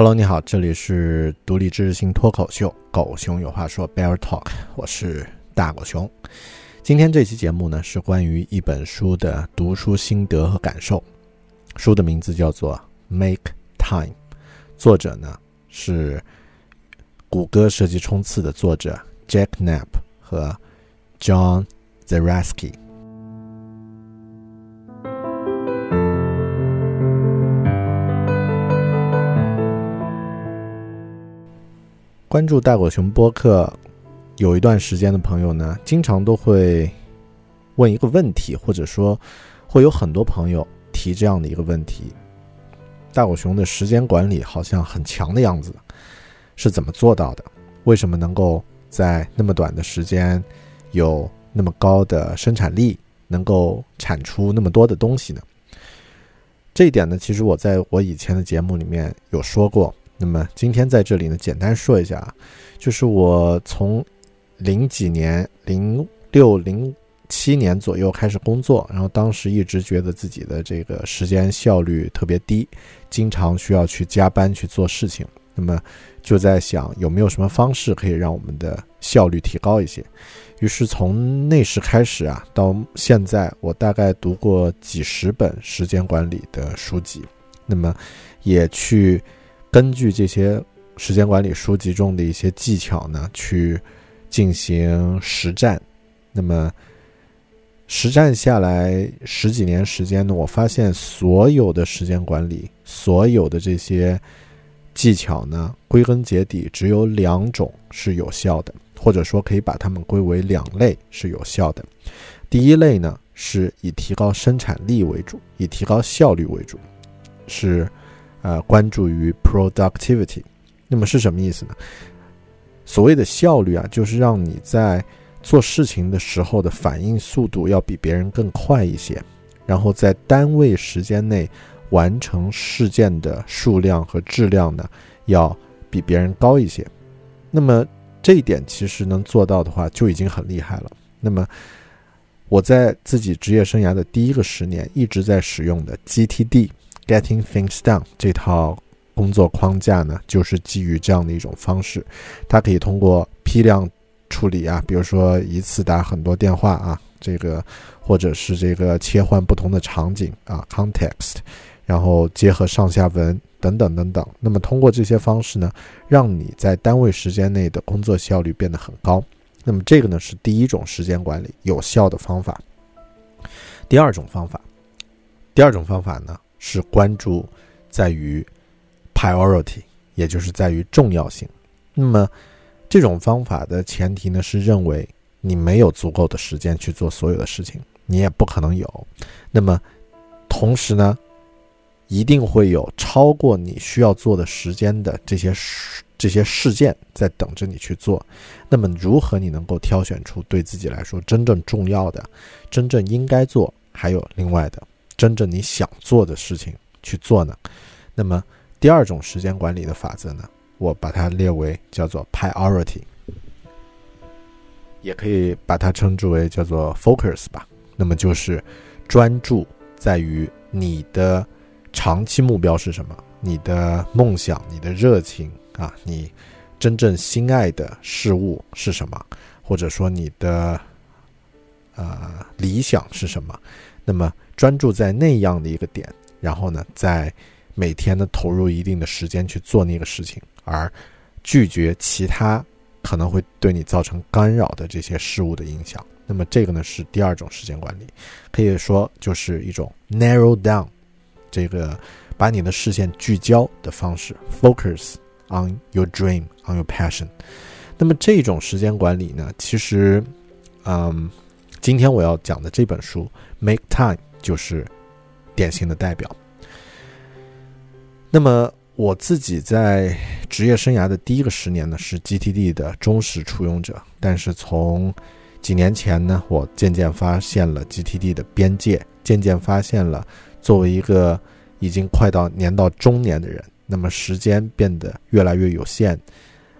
Hello，你好，这里是独立知识型脱口秀《狗熊有话说》Bear Talk，我是大狗熊。今天这期节目呢，是关于一本书的读书心得和感受。书的名字叫做《Make Time》，作者呢是谷歌设计冲刺的作者 Jack Knapp 和 John Zerasky。关注大狗熊播客有一段时间的朋友呢，经常都会问一个问题，或者说会有很多朋友提这样的一个问题：大狗熊的时间管理好像很强的样子，是怎么做到的？为什么能够在那么短的时间有那么高的生产力，能够产出那么多的东西呢？这一点呢，其实我在我以前的节目里面有说过。那么今天在这里呢，简单说一下啊，就是我从零几年、零六、零七年左右开始工作，然后当时一直觉得自己的这个时间效率特别低，经常需要去加班去做事情。那么就在想有没有什么方式可以让我们的效率提高一些。于是从那时开始啊，到现在我大概读过几十本时间管理的书籍，那么也去。根据这些时间管理书籍中的一些技巧呢，去进行实战。那么实战下来十几年时间呢，我发现所有的时间管理，所有的这些技巧呢，归根结底只有两种是有效的，或者说可以把它们归为两类是有效的。第一类呢，是以提高生产力为主，以提高效率为主，是。呃，关注于 productivity，那么是什么意思呢？所谓的效率啊，就是让你在做事情的时候的反应速度要比别人更快一些，然后在单位时间内完成事件的数量和质量呢，要比别人高一些。那么这一点其实能做到的话，就已经很厉害了。那么我在自己职业生涯的第一个十年一直在使用的 GTD。Getting things done 这套工作框架呢，就是基于这样的一种方式，它可以通过批量处理啊，比如说一次打很多电话啊，这个或者是这个切换不同的场景啊，context，然后结合上下文等等等等。那么通过这些方式呢，让你在单位时间内的工作效率变得很高。那么这个呢是第一种时间管理有效的方法。第二种方法，第二种方法呢？是关注在于 priority，也就是在于重要性。那么这种方法的前提呢，是认为你没有足够的时间去做所有的事情，你也不可能有。那么同时呢，一定会有超过你需要做的时间的这些、这些事件在等着你去做。那么如何你能够挑选出对自己来说真正重要的、真正应该做，还有另外的？真正你想做的事情去做呢？那么第二种时间管理的法则呢？我把它列为叫做 priority，也可以把它称之为叫做 focus 吧。那么就是专注在于你的长期目标是什么，你的梦想、你的热情啊，你真正心爱的事物是什么，或者说你的呃理想是什么？那么专注在那样的一个点，然后呢，在每天呢投入一定的时间去做那个事情，而拒绝其他可能会对你造成干扰的这些事物的影响。那么这个呢是第二种时间管理，可以说就是一种 narrow down，这个把你的视线聚焦的方式，focus on your dream on your passion。那么这种时间管理呢，其实，嗯。今天我要讲的这本书《Make Time》就是典型的代表。那么我自己在职业生涯的第一个十年呢，是 GTD 的忠实初用者。但是从几年前呢，我渐渐发现了 GTD 的边界，渐渐发现了作为一个已经快到年到中年的人，那么时间变得越来越有限，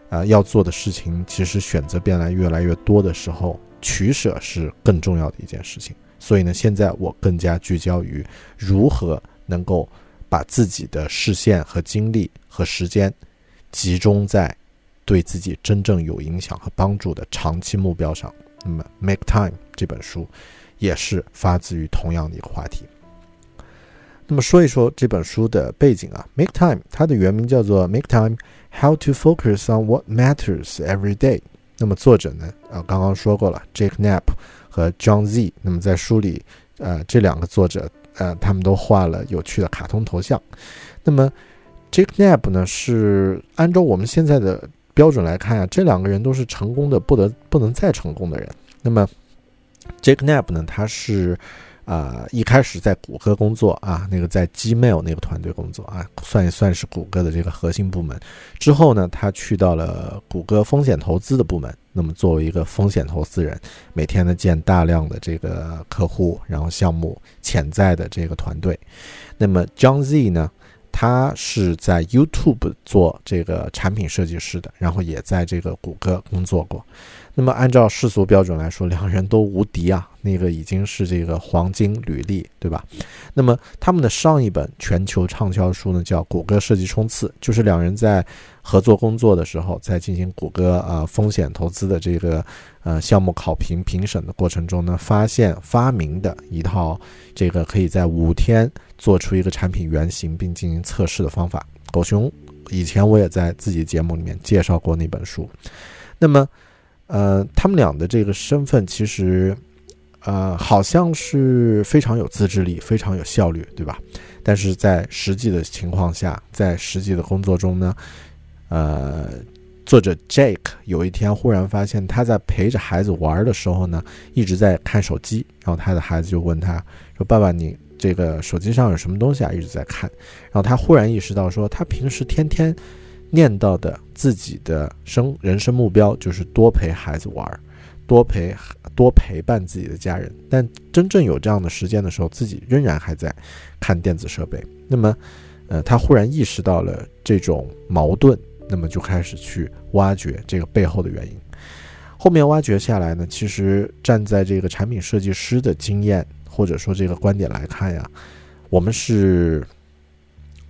啊，要做的事情其实选择变来越来越多的时候，取舍是更重要的一件事情。所以呢，现在我更加聚焦于如何能够把自己的视线和精力和时间集中在对自己真正有影响和帮助的长期目标上。那么，《Make Time》这本书也是发自于同样的一个话题。那么，说一说这本书的背景啊，《Make Time》它的原名叫做《Make Time: How to Focus on What Matters Every Day》。那么，作者呢，啊，刚刚说过了，Jake Knapp 和 John Z。那么，在书里，呃，这两个作者，呃，他们都画了有趣的卡通头像。那么，Jake Knapp 呢，是按照我们现在的。标准来看啊，这两个人都是成功的不得不能再成功的人。那么，Jake Knapp 呢？他是啊，一开始在谷歌工作啊，那个在 Gmail 那个团队工作啊，算一算是谷歌的这个核心部门。之后呢，他去到了谷歌风险投资的部门。那么，作为一个风险投资人，每天呢见大量的这个客户，然后项目潜在的这个团队。那么，John Z 呢？他是在 YouTube 做这个产品设计师的，然后也在这个谷歌工作过。那么按照世俗标准来说，两人都无敌啊，那个已经是这个黄金履历，对吧？那么他们的上一本全球畅销书呢，叫《谷歌设计冲刺》，就是两人在合作工作的时候，在进行谷歌啊风险投资的这个呃项目考评评审的过程中呢，发现发明的一套这个可以在五天做出一个产品原型并进行测试的方法。狗熊以前我也在自己节目里面介绍过那本书，那么。呃，他们俩的这个身份其实，呃，好像是非常有自制力、非常有效率，对吧？但是在实际的情况下，在实际的工作中呢，呃，作者 Jake 有一天忽然发现，他在陪着孩子玩的时候呢，一直在看手机。然后他的孩子就问他说：“爸爸，你这个手机上有什么东西啊？一直在看。”然后他忽然意识到，说他平时天天。念叨的自己的生人生目标就是多陪孩子玩，多陪多陪伴自己的家人。但真正有这样的时间的时候，自己仍然还在看电子设备。那么，呃，他忽然意识到了这种矛盾，那么就开始去挖掘这个背后的原因。后面挖掘下来呢，其实站在这个产品设计师的经验或者说这个观点来看呀，我们是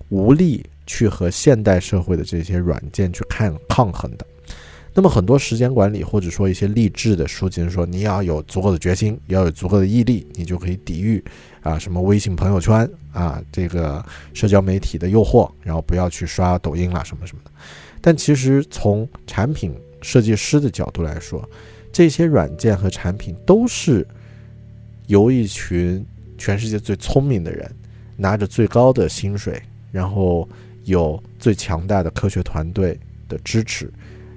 无力。去和现代社会的这些软件去看抗衡的，那么很多时间管理或者说一些励志的书籍说，你要有足够的决心，要有足够的毅力，你就可以抵御啊什么微信朋友圈啊这个社交媒体的诱惑，然后不要去刷抖音啦什么什么的。但其实从产品设计师的角度来说，这些软件和产品都是由一群全世界最聪明的人拿着最高的薪水，然后。有最强大的科学团队的支持，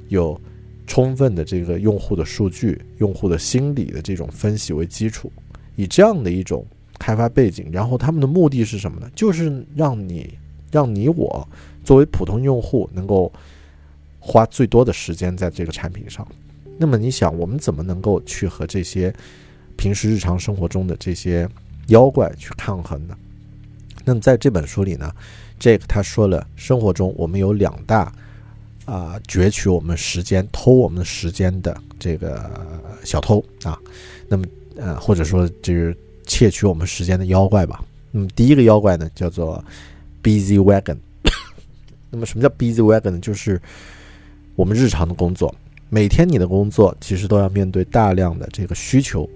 有充分的这个用户的数据、用户的心理的这种分析为基础，以这样的一种开发背景，然后他们的目的是什么呢？就是让你、让你我作为普通用户能够花最多的时间在这个产品上。那么你想，我们怎么能够去和这些平时日常生活中的这些妖怪去抗衡的？那么在这本书里呢？这个他说了，生活中我们有两大啊攫取我们时间、偷我们时间的这个小偷啊，那么呃或者说就是窃取我们时间的妖怪吧。那么第一个妖怪呢叫做 Busy Wagon。那么什么叫 Busy Wagon 呢？就是我们日常的工作，每天你的工作其实都要面对大量的这个需求。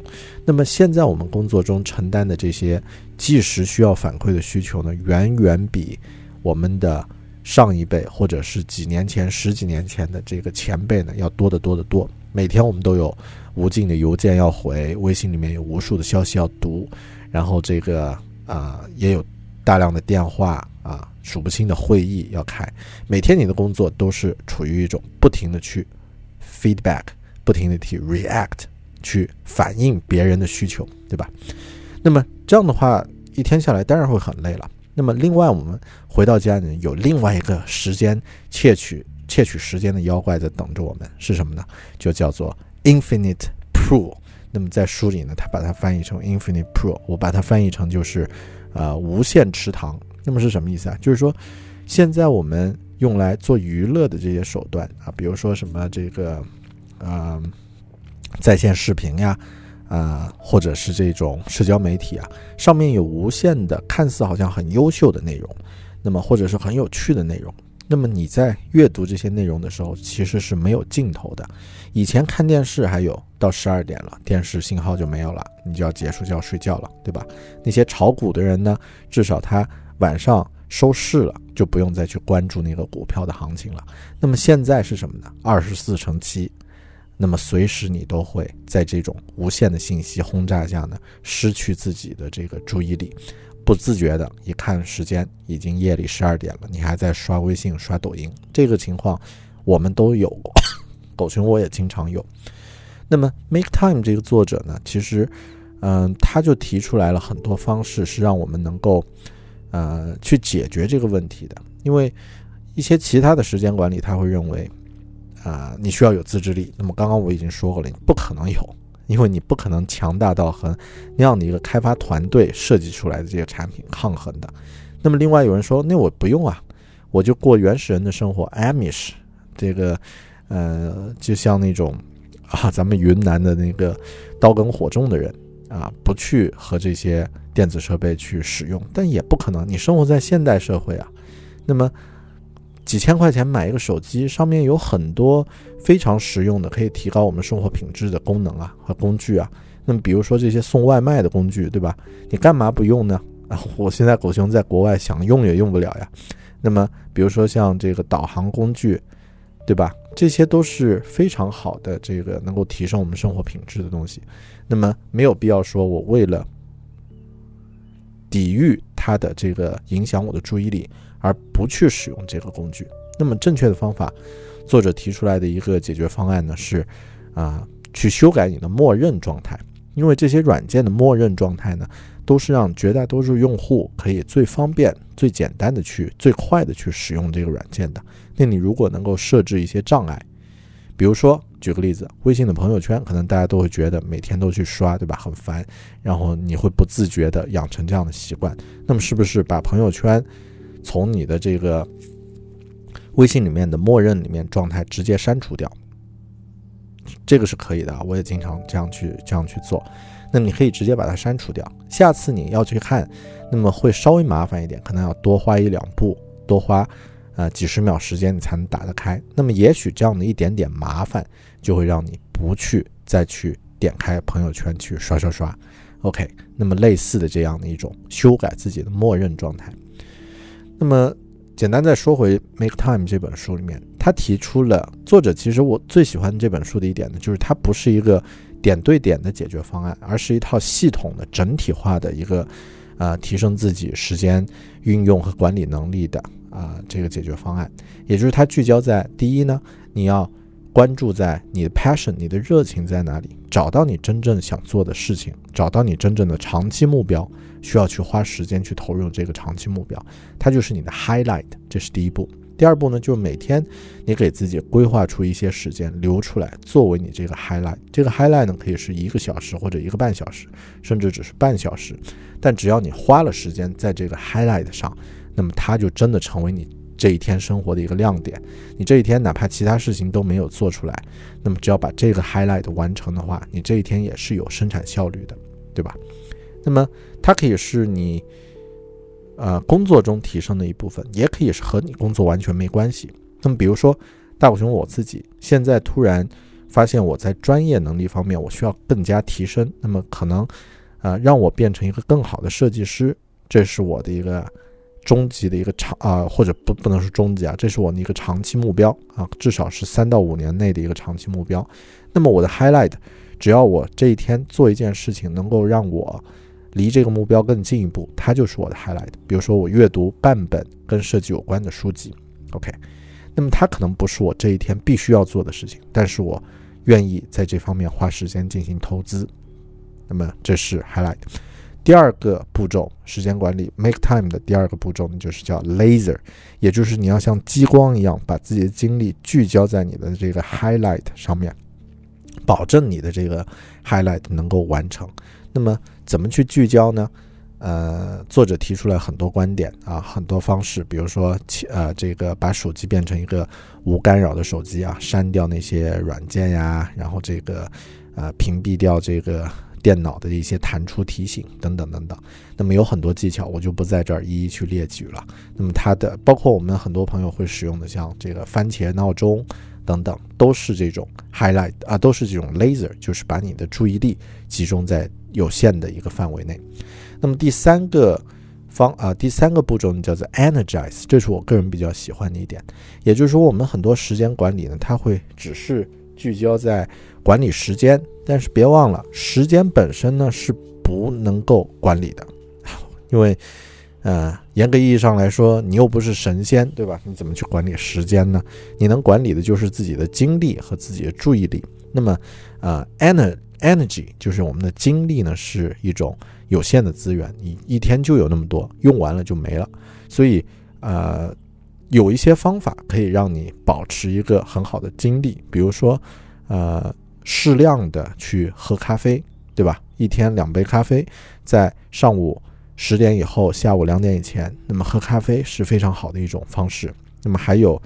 那么现在我们工作中承担的这些即时需要反馈的需求呢，远远比我们的上一辈，或者是几年前、十几年前的这个前辈呢，要多得多得多。每天我们都有无尽的邮件要回，微信里面有无数的消息要读，然后这个啊也有大量的电话啊，数不清的会议要开。每天你的工作都是处于一种不停的去 feedback，不停的去 react，去反映别人的需求，对吧？那么这样的话，一天下来当然会很累了。那么另外，我们回到家呢，有另外一个时间窃取窃取时间的妖怪在等着我们，是什么呢？就叫做 Infinite Pool。那么在书里呢，他把它翻译成 Infinite Pool，我把它翻译成就是呃无限池塘。那么是什么意思啊？就是说现在我们用来做娱乐的这些手段啊，比如说什么这个啊在线视频呀。啊，或者是这种社交媒体啊，上面有无限的看似好像很优秀的内容，那么或者是很有趣的内容，那么你在阅读这些内容的时候，其实是没有尽头的。以前看电视还有到十二点了，电视信号就没有了，你就要结束就要睡觉了，对吧？那些炒股的人呢，至少他晚上收市了，就不用再去关注那个股票的行情了。那么现在是什么呢？二十四乘七。那么随时你都会在这种无限的信息轰炸下呢，失去自己的这个注意力，不自觉的，一看时间已经夜里十二点了，你还在刷微信、刷抖音，这个情况我们都有过，狗熊我也经常有。那么 Make Time 这个作者呢，其实，嗯，他就提出来了很多方式，是让我们能够，呃，去解决这个问题的。因为一些其他的时间管理，他会认为。啊，你需要有自制力。那么刚刚我已经说过了，你不可能有，因为你不可能强大到和那样的一个开发团队设计出来的这些产品抗衡的。那么另外有人说，那我不用啊，我就过原始人的生活，Amish，这个呃，就像那种啊，咱们云南的那个刀耕火种的人啊，不去和这些电子设备去使用，但也不可能，你生活在现代社会啊，那么。几千块钱买一个手机，上面有很多非常实用的，可以提高我们生活品质的功能啊和工具啊。那么，比如说这些送外卖的工具，对吧？你干嘛不用呢？啊，我现在狗熊在国外想用也用不了呀。那么，比如说像这个导航工具，对吧？这些都是非常好的，这个能够提升我们生活品质的东西。那么，没有必要说我为了抵御它的这个影响我的注意力。而不去使用这个工具，那么正确的方法，作者提出来的一个解决方案呢是，啊，去修改你的默认状态，因为这些软件的默认状态呢，都是让绝大多数用户可以最方便、最简单的去、最快的去使用这个软件的。那你如果能够设置一些障碍，比如说举个例子，微信的朋友圈，可能大家都会觉得每天都去刷，对吧？很烦，然后你会不自觉的养成这样的习惯。那么是不是把朋友圈？从你的这个微信里面的默认里面状态直接删除掉，这个是可以的，我也经常这样去这样去做。那么你可以直接把它删除掉，下次你要去看，那么会稍微麻烦一点，可能要多花一两步，多花呃几十秒时间你才能打得开。那么也许这样的一点点麻烦，就会让你不去再去点开朋友圈去刷刷刷。OK，那么类似的这样的一种修改自己的默认状态。那么，简单再说回《Make Time》这本书里面，他提出了作者其实我最喜欢这本书的一点呢，就是它不是一个点对点的解决方案，而是一套系统的整体化的一个，啊，提升自己时间运用和管理能力的啊这个解决方案。也就是它聚焦在第一呢，你要关注在你的 passion，你的热情在哪里，找到你真正想做的事情，找到你真正的长期目标。需要去花时间去投入这个长期目标，它就是你的 highlight，这是第一步。第二步呢，就是每天你给自己规划出一些时间留出来，作为你这个 highlight。这个 highlight 呢，可以是一个小时或者一个半小时，甚至只是半小时。但只要你花了时间在这个 highlight 上，那么它就真的成为你这一天生活的一个亮点。你这一天哪怕其他事情都没有做出来，那么只要把这个 highlight 完成的话，你这一天也是有生产效率的，对吧？那么它可以是你，呃，工作中提升的一部分，也可以是和你工作完全没关系。那么，比如说大狗熊我自己现在突然发现我在专业能力方面我需要更加提升，那么可能，呃，让我变成一个更好的设计师，这是我的一个终极的一个长啊，或者不不能说终极啊，这是我的一个长期目标啊，至少是三到五年内的一个长期目标。那么我的 highlight，只要我这一天做一件事情，能够让我离这个目标更进一步，它就是我的 highlight。比如说，我阅读半本跟设计有关的书籍，OK。那么它可能不是我这一天必须要做的事情，但是我愿意在这方面花时间进行投资。那么这是 highlight。第二个步骤，时间管理 make time 的第二个步骤呢，就是叫 laser，也就是你要像激光一样，把自己的精力聚焦在你的这个 highlight 上面，保证你的这个 highlight 能够完成。那么怎么去聚焦呢？呃，作者提出来很多观点啊，很多方式，比如说，呃，这个把手机变成一个无干扰的手机啊，删掉那些软件呀，然后这个，呃，屏蔽掉这个电脑的一些弹出提醒等等等等。那么有很多技巧，我就不在这儿一一去列举了。那么它的，包括我们很多朋友会使用的，像这个番茄闹钟等等，都是这种 highlight 啊，都是这种 laser，就是把你的注意力集中在有限的一个范围内。那么第三个方啊，第三个步骤呢，叫做 energize，这是我个人比较喜欢的一点。也就是说，我们很多时间管理呢，它会只是聚焦在管理时间，但是别忘了，时间本身呢是不能够管理的，因为，呃，严格意义上来说，你又不是神仙，对吧？你怎么去管理时间呢？你能管理的就是自己的精力和自己的注意力。那么，呃，ener energy 就是我们的精力呢，是一种。有限的资源，你一天就有那么多，用完了就没了。所以，呃，有一些方法可以让你保持一个很好的精力，比如说，呃，适量的去喝咖啡，对吧？一天两杯咖啡，在上午十点以后，下午两点以前，那么喝咖啡是非常好的一种方式。那么还有，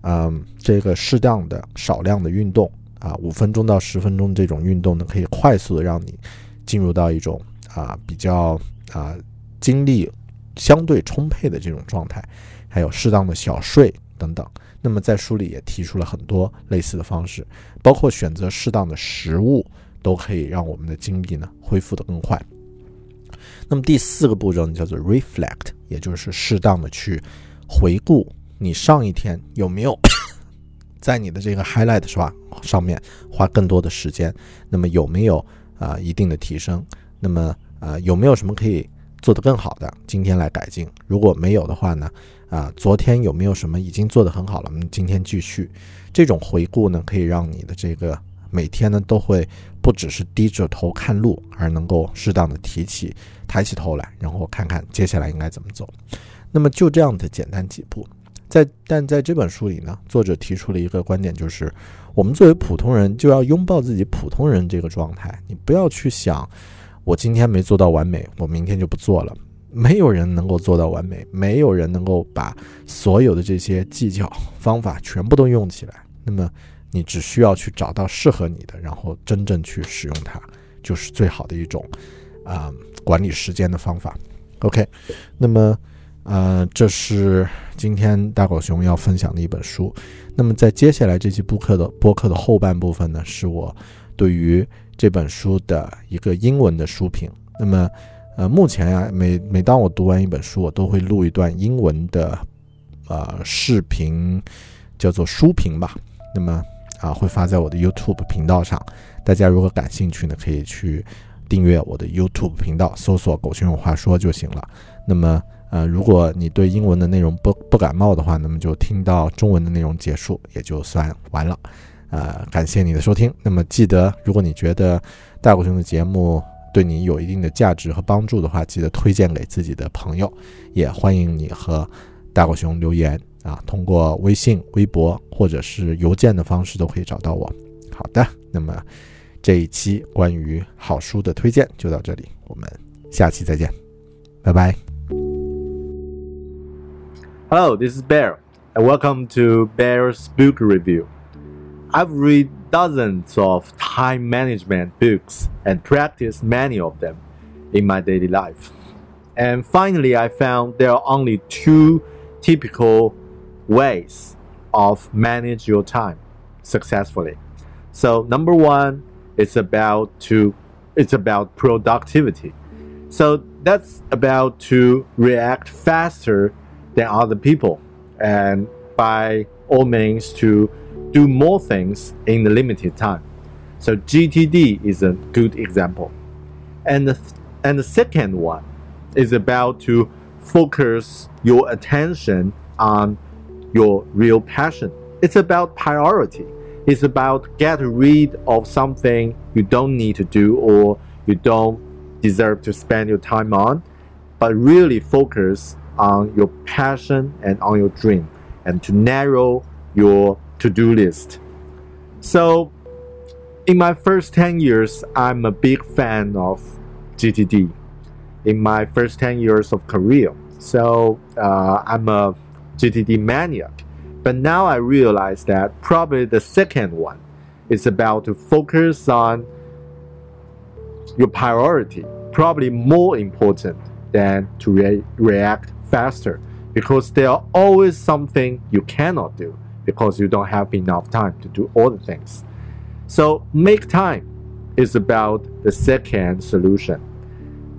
嗯，这个适当的少量的运动啊，五分钟到十分钟这种运动呢，可以快速的让你进入到一种。啊，比较啊，精力相对充沛的这种状态，还有适当的小睡等等。那么在书里也提出了很多类似的方式，包括选择适当的食物，都可以让我们的精力呢恢复的更快。那么第四个步骤呢，叫做 reflect，也就是适当的去回顾你上一天有没有 在你的这个 highlight 是吧上面花更多的时间，那么有没有啊一定的提升？那么，呃，有没有什么可以做得更好的？今天来改进。如果没有的话呢？啊，昨天有没有什么已经做得很好了？我们今天继续。这种回顾呢，可以让你的这个每天呢，都会不只是低着头看路，而能够适当的提起、抬起头来，然后看看接下来应该怎么走。那么就这样的简单几步，在但在这本书里呢，作者提出了一个观点，就是我们作为普通人，就要拥抱自己普通人这个状态，你不要去想。我今天没做到完美，我明天就不做了。没有人能够做到完美，没有人能够把所有的这些技巧方法全部都用起来。那么，你只需要去找到适合你的，然后真正去使用它，就是最好的一种啊管理时间的方法。OK，那么呃，这是今天大狗熊要分享的一本书。那么在接下来这期播客的播客的后半部分呢，是我对于。这本书的一个英文的书评。那么，呃，目前呀，每每当我读完一本书，我都会录一段英文的，呃，视频，叫做书评吧。那么啊，会发在我的 YouTube 频道上。大家如果感兴趣呢，可以去订阅我的 YouTube 频道，搜索“狗熊有话说”就行了。那么，呃，如果你对英文的内容不不感冒的话，那么就听到中文的内容结束，也就算完了。呃，感谢你的收听。那么记得，如果你觉得大狗熊的节目对你有一定的价值和帮助的话，记得推荐给自己的朋友。也欢迎你和大狗熊留言啊，通过微信、微博或者是邮件的方式都可以找到我。好的，那么这一期关于好书的推荐就到这里，我们下期再见，拜拜。Hello, this is Bear, and welcome to Bear's Book Review. I've read dozens of time management books and practiced many of them in my daily life. And finally, I found there are only two typical ways of manage your time successfully. So number one, it's about to it's about productivity. So that's about to react faster than other people and by all means to do more things in the limited time. So GTD is a good example. And the, and the second one is about to focus your attention on your real passion. It's about priority. It's about get rid of something you don't need to do or you don't deserve to spend your time on, but really focus on your passion and on your dream and to narrow your to do list. So, in my first 10 years, I'm a big fan of GTD in my first 10 years of career. So, uh, I'm a GTD maniac. But now I realize that probably the second one is about to focus on your priority, probably more important than to re- react faster because there are always something you cannot do because you don't have enough time to do all the things. So make time is about the second solution.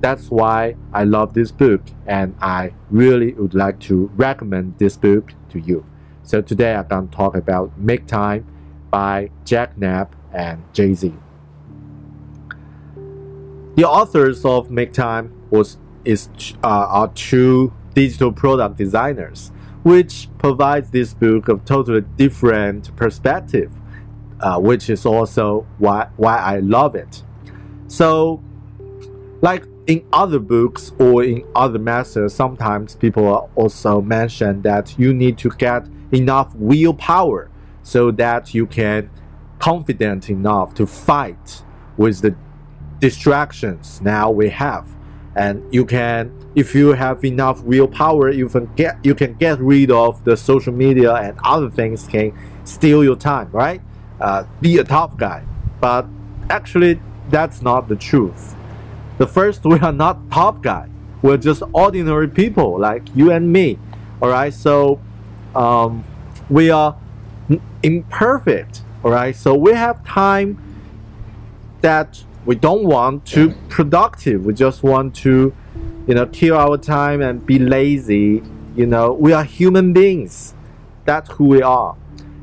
That's why I love this book and I really would like to recommend this book to you. So today I'm going to talk about Make Time by Jack Knapp and Jay-Z. The authors of Make Time was is uh, are two digital product designers, which provides this book a totally different perspective, uh, which is also why why I love it. So, like in other books or in other masters, sometimes people also mention that you need to get enough willpower so that you can confident enough to fight with the distractions now we have. And you can if you have enough willpower you can get you can get rid of the social media and other things can steal your time right? Uh, be a tough guy. But actually that's not the truth the first we are not top guy. We're just ordinary people like you and me. All right so um, we are imperfect. All right so we have time that we don't want to productive. We just want to you know kill our time and be lazy. You know we are human beings. That's who we are.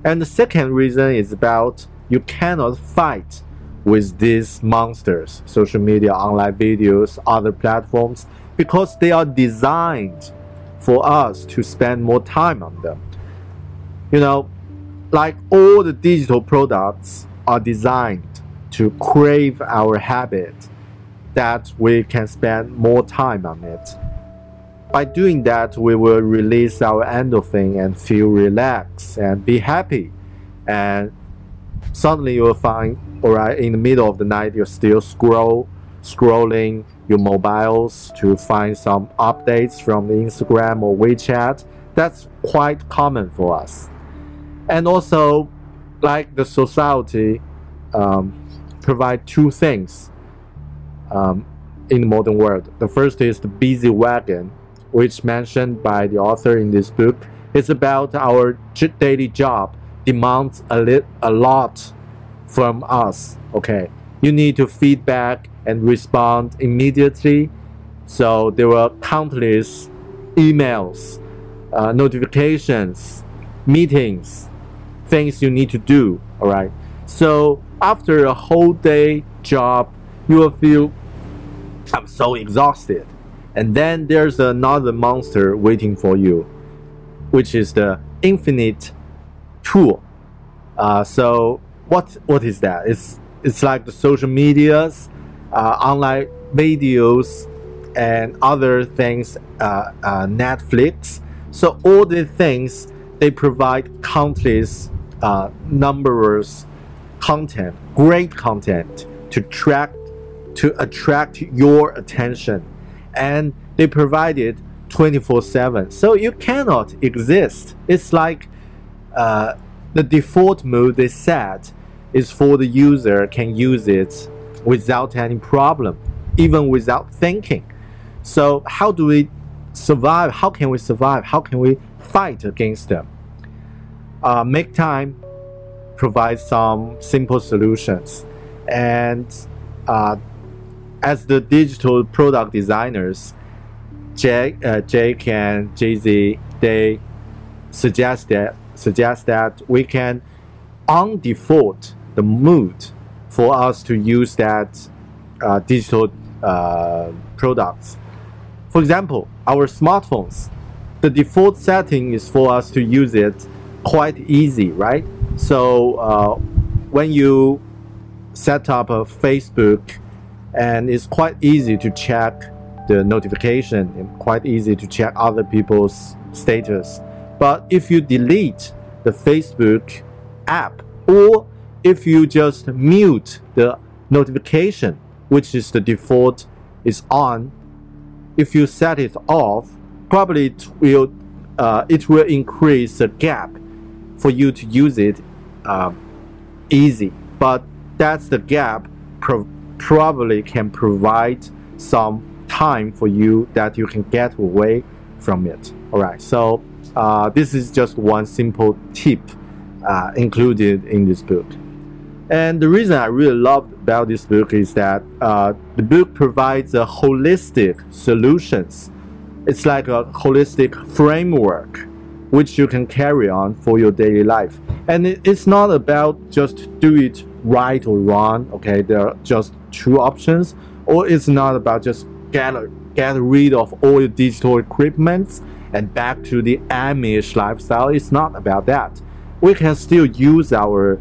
And the second reason is about you cannot fight with these monsters social media online videos other platforms because they are designed for us to spend more time on them you know like all the digital products are designed to crave our habit that we can spend more time on it. By doing that, we will release our endorphin and feel relaxed and be happy. And suddenly you will find, all right, in the middle of the night, you're still scroll, scrolling your mobiles to find some updates from Instagram or WeChat. That's quite common for us. And also, like the society, um, provide two things um, in the modern world. The first is the busy wagon, which mentioned by the author in this book. It's about our daily job demands a, li- a lot from us. Okay, you need to feedback and respond immediately. So there were countless emails, uh, notifications, meetings, things you need to do. All right. So after a whole day job, you will feel I'm so exhausted. And then there's another monster waiting for you, which is the infinite tool. Uh, so what what is that? It's it's like the social medias, uh, online videos, and other things. Uh, uh Netflix. So all these things they provide countless uh, numbers content, great content to track to attract your attention and they provide it 24/7. So you cannot exist. It's like uh, the default mode they set is for the user can use it without any problem, even without thinking. So how do we survive? How can we survive? How can we fight against them? Uh, make time provide some simple solutions. And uh, as the digital product designers, Jake, uh, Jake and Jay Z, they suggest that suggest that we can on default the mood for us to use that uh, digital uh, products. For example, our smartphones, the default setting is for us to use it quite easy, right? So uh, when you set up a Facebook and it's quite easy to check the notification and quite easy to check other people's status. But if you delete the Facebook app or if you just mute the notification, which is the default is on, if you set it off, probably it will uh, it will increase the gap for you to use it um, easy. But that's the gap pro- probably can provide some time for you that you can get away from it. All right. So uh, this is just one simple tip uh, included in this book. And the reason I really love about this book is that uh, the book provides a holistic solutions. It's like a holistic framework which you can carry on for your daily life. And it's not about just do it right or wrong. Okay, there are just two options, or it's not about just get get rid of all your digital equipment and back to the Amish lifestyle. It's not about that. We can still use our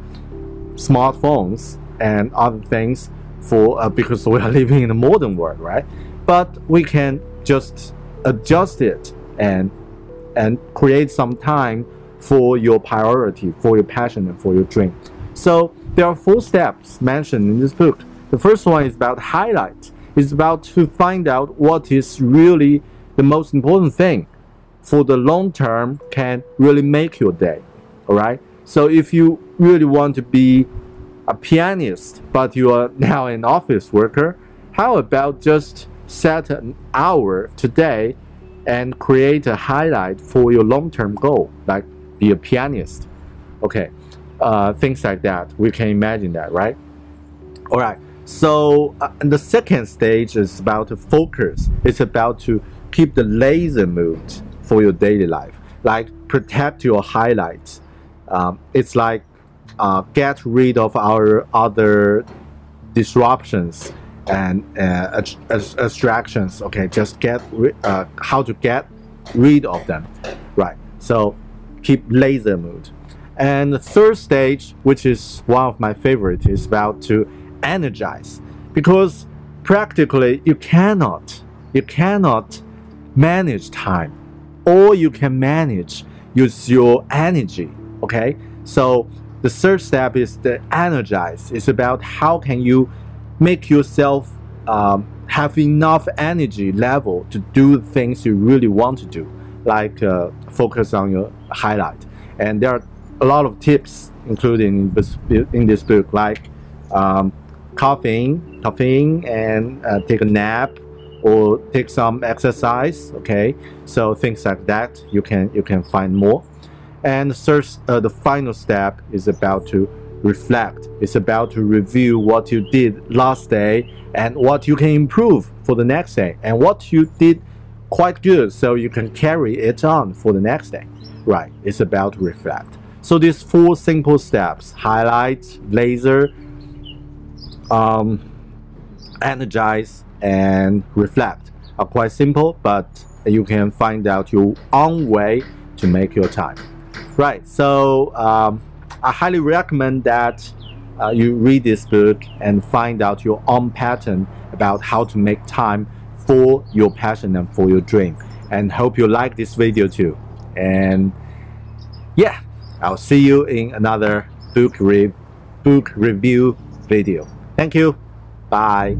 smartphones and other things for uh, because we are living in a modern world, right? But we can just adjust it and and create some time for your priority, for your passion, and for your dream. So there are four steps mentioned in this book. The first one is about highlight. It's about to find out what is really the most important thing for the long term can really make your day. All right. So if you really want to be a pianist, but you are now an office worker, how about just set an hour today and create a highlight for your long-term goal, like be a pianist. Okay, uh, things like that. We can imagine that, right? All right. So uh, the second stage is about to focus. It's about to keep the laser mood for your daily life, like protect your highlights. Um, it's like uh, get rid of our other disruptions and uh, abstractions. Okay, just get uh, how to get rid of them, right? So keep laser mode. And the third stage, which is one of my favorite, is about to energize, because practically you cannot you cannot manage time, all you can manage is your energy. Okay, so the third step is the energize. It's about how can you make yourself um, have enough energy level to do things you really want to do, like uh, focus on your highlight. And there are a lot of tips, including in this, book, like um, coughing, coughing, and uh, take a nap or take some exercise. Okay, so things like that you can you can find more. And the, third, uh, the final step is about to reflect. It's about to review what you did last day and what you can improve for the next day and what you did quite good so you can carry it on for the next day. Right, it's about to reflect. So these four simple steps, highlight, laser, um, energize, and reflect are quite simple, but you can find out your own way to make your time. Right, so um, I highly recommend that uh, you read this book and find out your own pattern about how to make time for your passion and for your dream. And hope you like this video too. And yeah, I'll see you in another book, re- book review video. Thank you. Bye.